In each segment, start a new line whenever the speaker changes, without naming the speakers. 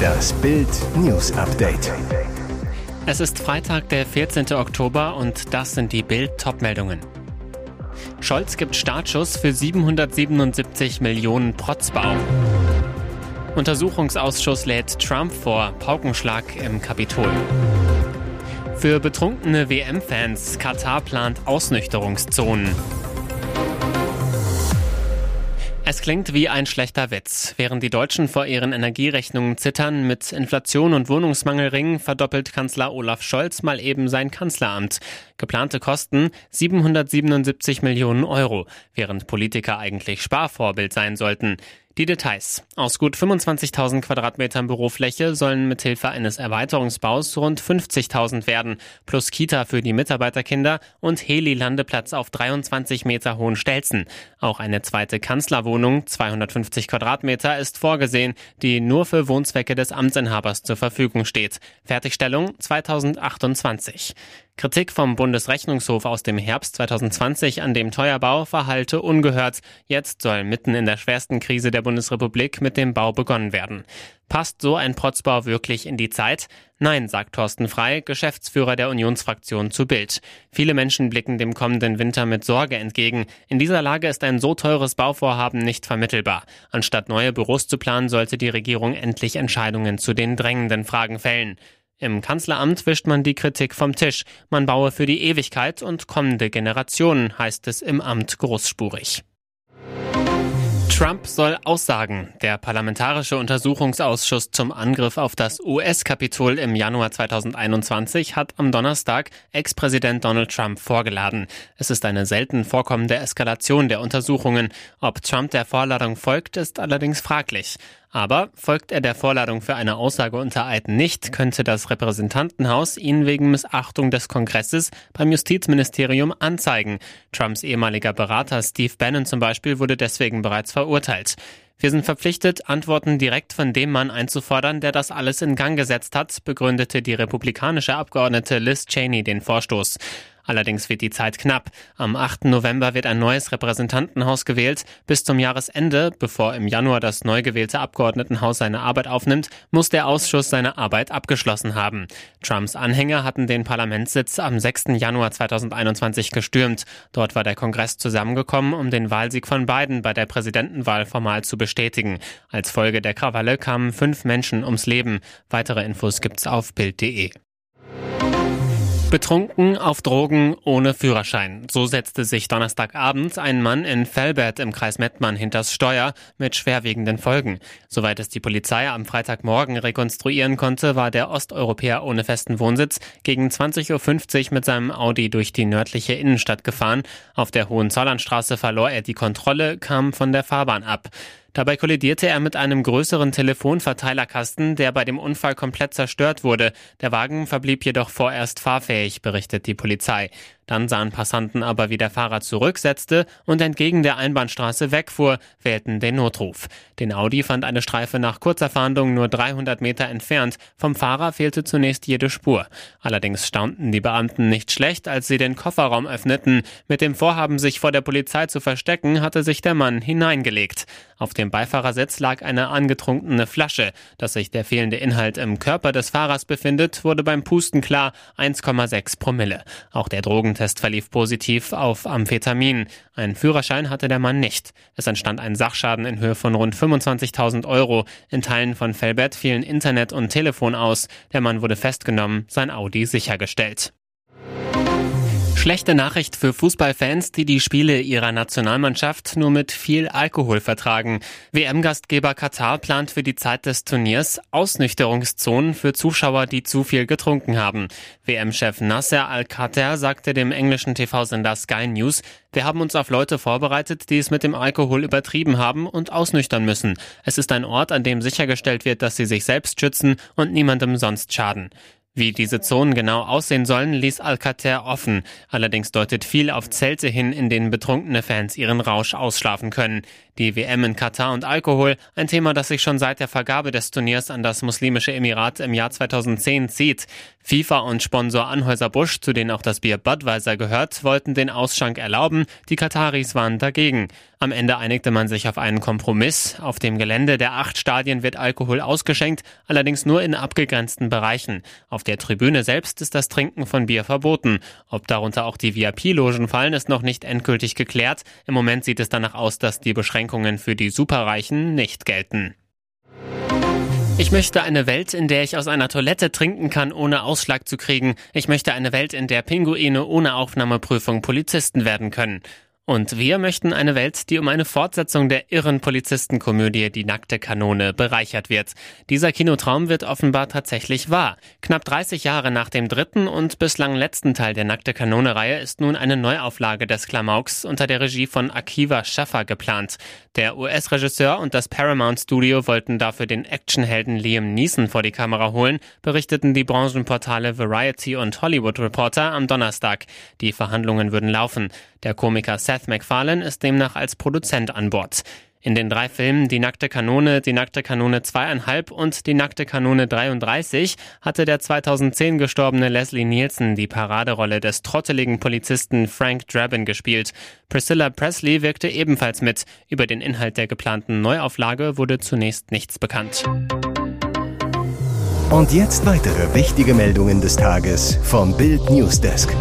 Das Bild News Update.
Es ist Freitag, der 14. Oktober und das sind die Bild Topmeldungen. Scholz gibt Startschuss für 777 Millionen Protzbau. Untersuchungsausschuss lädt Trump vor Paukenschlag im Kapitol. Für betrunkene WM-Fans Katar plant Ausnüchterungszonen. Es klingt wie ein schlechter Witz. Während die Deutschen vor ihren Energierechnungen zittern, mit Inflation und Wohnungsmangel ringen, verdoppelt Kanzler Olaf Scholz mal eben sein Kanzleramt. Geplante Kosten 777 Millionen Euro, während Politiker eigentlich Sparvorbild sein sollten. Die Details. Aus gut 25.000 Quadratmetern Bürofläche sollen mithilfe eines Erweiterungsbaus rund 50.000 werden, plus Kita für die Mitarbeiterkinder und Heli-Landeplatz auf 23 Meter hohen Stelzen. Auch eine zweite Kanzlerwohnung, 250 Quadratmeter, ist vorgesehen, die nur für Wohnzwecke des Amtsinhabers zur Verfügung steht. Fertigstellung 2028. Kritik vom Bundesrechnungshof aus dem Herbst 2020 an dem Teuerbau verhalte ungehört. Jetzt soll mitten in der schwersten Krise der Bundesrepublik mit dem Bau begonnen werden. Passt so ein Protzbau wirklich in die Zeit? Nein, sagt Thorsten Frei, Geschäftsführer der Unionsfraktion zu Bild. Viele Menschen blicken dem kommenden Winter mit Sorge entgegen. In dieser Lage ist ein so teures Bauvorhaben nicht vermittelbar. Anstatt neue Büros zu planen, sollte die Regierung endlich Entscheidungen zu den drängenden Fragen fällen. Im Kanzleramt wischt man die Kritik vom Tisch. Man baue für die Ewigkeit und kommende Generationen, heißt es im Amt großspurig. Trump soll aussagen. Der Parlamentarische Untersuchungsausschuss zum Angriff auf das US-Kapitol im Januar 2021 hat am Donnerstag Ex-Präsident Donald Trump vorgeladen. Es ist eine selten vorkommende Eskalation der Untersuchungen. Ob Trump der Vorladung folgt, ist allerdings fraglich. Aber folgt er der Vorladung für eine Aussage unter Eid nicht, könnte das Repräsentantenhaus ihn wegen Missachtung des Kongresses beim Justizministerium anzeigen. Trumps ehemaliger Berater Steve Bannon zum Beispiel wurde deswegen bereits verurteilt. Wir sind verpflichtet, Antworten direkt von dem Mann einzufordern, der das alles in Gang gesetzt hat, begründete die republikanische Abgeordnete Liz Cheney den Vorstoß. Allerdings wird die Zeit knapp. Am 8. November wird ein neues Repräsentantenhaus gewählt. Bis zum Jahresende, bevor im Januar das neu gewählte Abgeordnetenhaus seine Arbeit aufnimmt, muss der Ausschuss seine Arbeit abgeschlossen haben. Trumps Anhänger hatten den Parlamentssitz am 6. Januar 2021 gestürmt. Dort war der Kongress zusammengekommen, um den Wahlsieg von Biden bei der Präsidentenwahl formal zu bestätigen. Als Folge der Krawalle kamen fünf Menschen ums Leben. Weitere Infos gibt's auf Bild.de. Betrunken auf Drogen ohne Führerschein. So setzte sich Donnerstagabend ein Mann in Felbert im Kreis Mettmann hinters Steuer mit schwerwiegenden Folgen. Soweit es die Polizei am Freitagmorgen rekonstruieren konnte, war der Osteuropäer ohne festen Wohnsitz gegen 20.50 Uhr mit seinem Audi durch die nördliche Innenstadt gefahren. Auf der Hohenzollernstraße verlor er die Kontrolle, kam von der Fahrbahn ab. Dabei kollidierte er mit einem größeren Telefonverteilerkasten, der bei dem Unfall komplett zerstört wurde. Der Wagen verblieb jedoch vorerst fahrfähig, berichtet die Polizei. Dann sahen Passanten aber, wie der Fahrer zurücksetzte und entgegen der Einbahnstraße wegfuhr, wählten den Notruf. Den Audi fand eine Streife nach kurzer Fahndung nur 300 Meter entfernt. Vom Fahrer fehlte zunächst jede Spur. Allerdings staunten die Beamten nicht schlecht, als sie den Kofferraum öffneten. Mit dem Vorhaben, sich vor der Polizei zu verstecken, hatte sich der Mann hineingelegt. Auf dem Beifahrersitz lag eine angetrunkene Flasche. Dass sich der fehlende Inhalt im Körper des Fahrers befindet, wurde beim Pusten klar 1,6 Promille. Auch der Drogentest verlief positiv auf Amphetamin. Einen Führerschein hatte der Mann nicht. Es entstand ein Sachschaden in Höhe von rund 25.000 Euro. In Teilen von Felbert fielen Internet und Telefon aus. Der Mann wurde festgenommen, sein Audi sichergestellt. Schlechte Nachricht für Fußballfans, die die Spiele ihrer Nationalmannschaft nur mit viel Alkohol vertragen. WM-Gastgeber Katar plant für die Zeit des Turniers Ausnüchterungszonen für Zuschauer, die zu viel getrunken haben. WM-Chef Nasser Al-Khater sagte dem englischen TV-Sender Sky News, wir haben uns auf Leute vorbereitet, die es mit dem Alkohol übertrieben haben und ausnüchtern müssen. Es ist ein Ort, an dem sichergestellt wird, dass sie sich selbst schützen und niemandem sonst schaden. Wie diese Zonen genau aussehen sollen, ließ Alcater offen. Allerdings deutet viel auf Zelte hin, in denen betrunkene Fans ihren Rausch ausschlafen können. Die WM in Katar und Alkohol, ein Thema, das sich schon seit der Vergabe des Turniers an das Muslimische Emirat im Jahr 2010 zieht. FIFA und Sponsor Anhäuser-Busch, zu denen auch das Bier Budweiser gehört, wollten den Ausschank erlauben, die Kataris waren dagegen. Am Ende einigte man sich auf einen Kompromiss. Auf dem Gelände der acht Stadien wird Alkohol ausgeschenkt, allerdings nur in abgegrenzten Bereichen. Auf der Tribüne selbst ist das Trinken von Bier verboten. Ob darunter auch die VIP-Logen fallen, ist noch nicht endgültig geklärt. Im Moment sieht es danach aus, dass die Beschränkungen für die Superreichen nicht gelten. Ich möchte eine Welt, in der ich aus einer Toilette trinken kann, ohne Ausschlag zu kriegen. Ich möchte eine Welt, in der Pinguine ohne Aufnahmeprüfung Polizisten werden können. Und wir möchten eine Welt, die um eine Fortsetzung der irren Polizistenkomödie Die nackte Kanone bereichert wird. Dieser Kinotraum wird offenbar tatsächlich wahr. Knapp 30 Jahre nach dem dritten und bislang letzten Teil der nackte Kanone-Reihe ist nun eine Neuauflage des Klamauks unter der Regie von Akiva Schaffer geplant. Der US-Regisseur und das Paramount Studio wollten dafür den Actionhelden Liam Neeson vor die Kamera holen, berichteten die Branchenportale Variety und Hollywood Reporter am Donnerstag. Die Verhandlungen würden laufen. Der Komiker Seth MacFarlane ist demnach als Produzent an Bord. In den drei Filmen Die nackte Kanone, Die nackte Kanone zweieinhalb und Die nackte Kanone 33 hatte der 2010 gestorbene Leslie Nielsen die Paraderolle des trotteligen Polizisten Frank Drabin gespielt. Priscilla Presley wirkte ebenfalls mit. Über den Inhalt der geplanten Neuauflage wurde zunächst nichts bekannt.
Und jetzt weitere wichtige Meldungen des Tages vom Bild Newsdesk.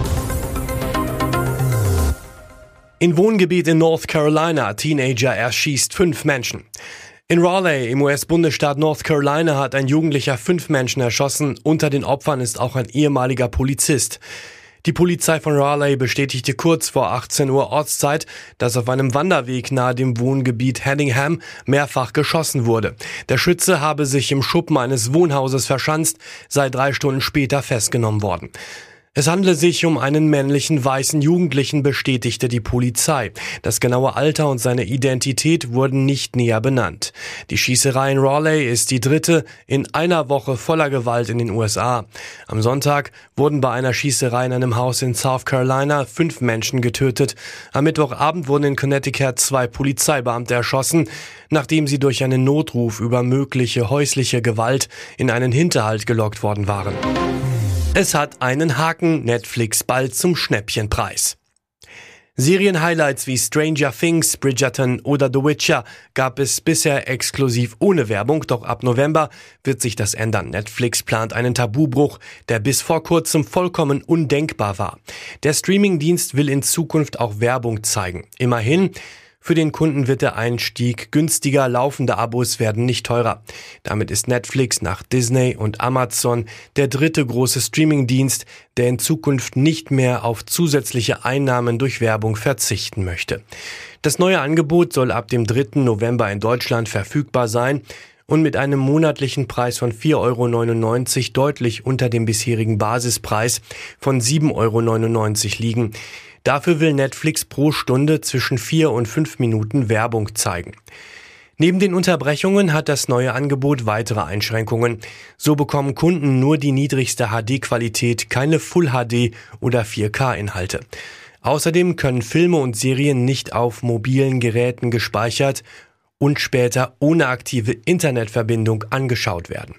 In Wohngebiet in North Carolina, Teenager erschießt fünf Menschen. In Raleigh im US-Bundesstaat North Carolina hat ein Jugendlicher fünf Menschen erschossen. Unter den Opfern ist auch ein ehemaliger Polizist. Die Polizei von Raleigh bestätigte kurz vor 18 Uhr Ortszeit, dass auf einem Wanderweg nahe dem Wohngebiet Hedingham mehrfach geschossen wurde. Der Schütze habe sich im Schuppen eines Wohnhauses verschanzt, sei drei Stunden später festgenommen worden. Es handle sich um einen männlichen weißen Jugendlichen, bestätigte die Polizei. Das genaue Alter und seine Identität wurden nicht näher benannt. Die Schießerei in Raleigh ist die dritte in einer Woche voller Gewalt in den USA. Am Sonntag wurden bei einer Schießerei in einem Haus in South Carolina fünf Menschen getötet. Am Mittwochabend wurden in Connecticut zwei Polizeibeamte erschossen, nachdem sie durch einen Notruf über mögliche häusliche Gewalt in einen Hinterhalt gelockt worden waren. Es hat einen Haken, Netflix bald zum Schnäppchenpreis. Serienhighlights wie Stranger Things, Bridgerton oder The Witcher gab es bisher exklusiv ohne Werbung, doch ab November wird sich das ändern. Netflix plant einen Tabubruch, der bis vor kurzem vollkommen undenkbar war. Der Streamingdienst will in Zukunft auch Werbung zeigen. Immerhin, für den Kunden wird der Einstieg günstiger, laufende Abos werden nicht teurer. Damit ist Netflix nach Disney und Amazon der dritte große Streamingdienst, der in Zukunft nicht mehr auf zusätzliche Einnahmen durch Werbung verzichten möchte. Das neue Angebot soll ab dem 3. November in Deutschland verfügbar sein und mit einem monatlichen Preis von 4,99 Euro deutlich unter dem bisherigen Basispreis von 7,99 Euro liegen. Dafür will Netflix pro Stunde zwischen vier und fünf Minuten Werbung zeigen. Neben den Unterbrechungen hat das neue Angebot weitere Einschränkungen. So bekommen Kunden nur die niedrigste HD-Qualität, keine Full HD oder 4K-Inhalte. Außerdem können Filme und Serien nicht auf mobilen Geräten gespeichert und später ohne aktive Internetverbindung angeschaut werden.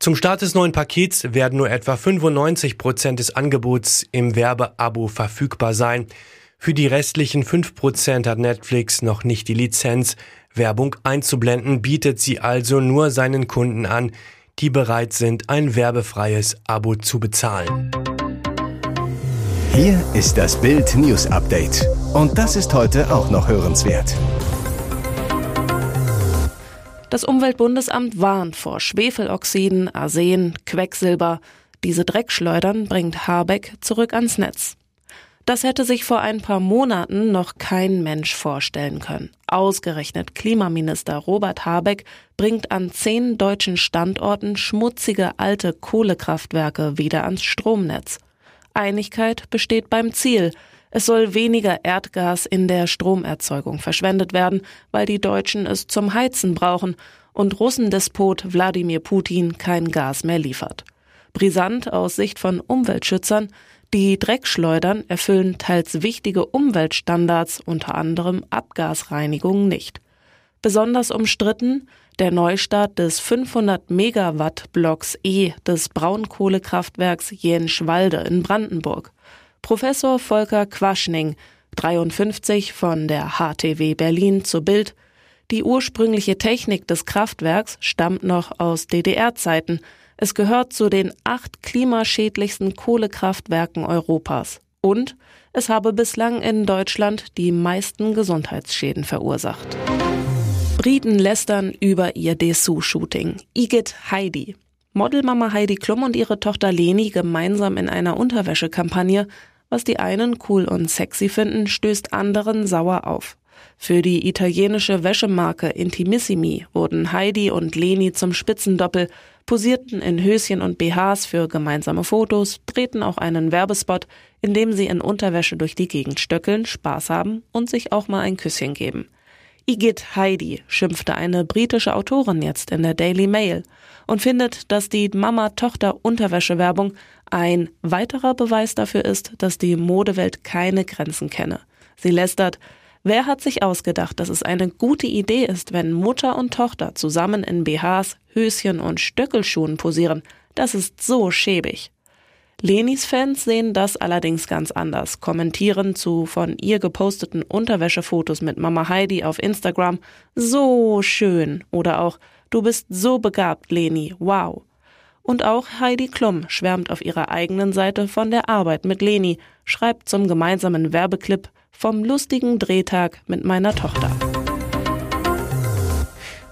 Zum Start des neuen Pakets werden nur etwa 95 Prozent des Angebots im Werbeabo verfügbar sein. Für die restlichen 5 Prozent hat Netflix noch nicht die Lizenz, Werbung einzublenden, bietet sie also nur seinen Kunden an, die bereit sind, ein werbefreies Abo zu bezahlen.
Hier ist das Bild News Update. Und das ist heute auch noch hörenswert.
Das Umweltbundesamt warnt vor Schwefeloxiden, Arsen, Quecksilber. Diese Dreckschleudern bringt Habeck zurück ans Netz. Das hätte sich vor ein paar Monaten noch kein Mensch vorstellen können. Ausgerechnet Klimaminister Robert Habeck bringt an zehn deutschen Standorten schmutzige alte Kohlekraftwerke wieder ans Stromnetz. Einigkeit besteht beim Ziel, es soll weniger Erdgas in der Stromerzeugung verschwendet werden, weil die Deutschen es zum Heizen brauchen und Russendespot Wladimir Putin kein Gas mehr liefert. Brisant aus Sicht von Umweltschützern, die Dreckschleudern erfüllen teils wichtige Umweltstandards, unter anderem Abgasreinigung nicht. Besonders umstritten der Neustart des 500 Megawatt Blocks E des Braunkohlekraftwerks Jenschwalde in Brandenburg. Professor Volker Quaschning, 53 von der HTW Berlin zu Bild. Die ursprüngliche Technik des Kraftwerks stammt noch aus DDR-Zeiten. Es gehört zu den acht klimaschädlichsten Kohlekraftwerken Europas. Und es habe bislang in Deutschland die meisten Gesundheitsschäden verursacht. Briten lästern über ihr Dessous-Shooting. Igitt Heidi. Modelmama Heidi Klum und ihre Tochter Leni gemeinsam in einer Unterwäschekampagne. Was die einen cool und sexy finden, stößt anderen sauer auf. Für die italienische Wäschemarke Intimissimi wurden Heidi und Leni zum Spitzendoppel, posierten in Höschen und BHs für gemeinsame Fotos, drehten auch einen Werbespot, in dem sie in Unterwäsche durch die Gegend stöckeln, Spaß haben und sich auch mal ein Küsschen geben. Igitt Heidi schimpfte eine britische Autorin jetzt in der Daily Mail und findet, dass die Mama-Tochter-Unterwäsche-Werbung ein weiterer Beweis dafür ist, dass die Modewelt keine Grenzen kenne. Sie lästert, wer hat sich ausgedacht, dass es eine gute Idee ist, wenn Mutter und Tochter zusammen in BHs, Höschen und Stöckelschuhen posieren? Das ist so schäbig. Lenis Fans sehen das allerdings ganz anders, kommentieren zu von ihr geposteten Unterwäschefotos mit Mama Heidi auf Instagram so schön oder auch du bist so begabt, Leni, wow. Und auch Heidi Klum schwärmt auf ihrer eigenen Seite von der Arbeit mit Leni, schreibt zum gemeinsamen Werbeclip vom lustigen Drehtag mit meiner Tochter.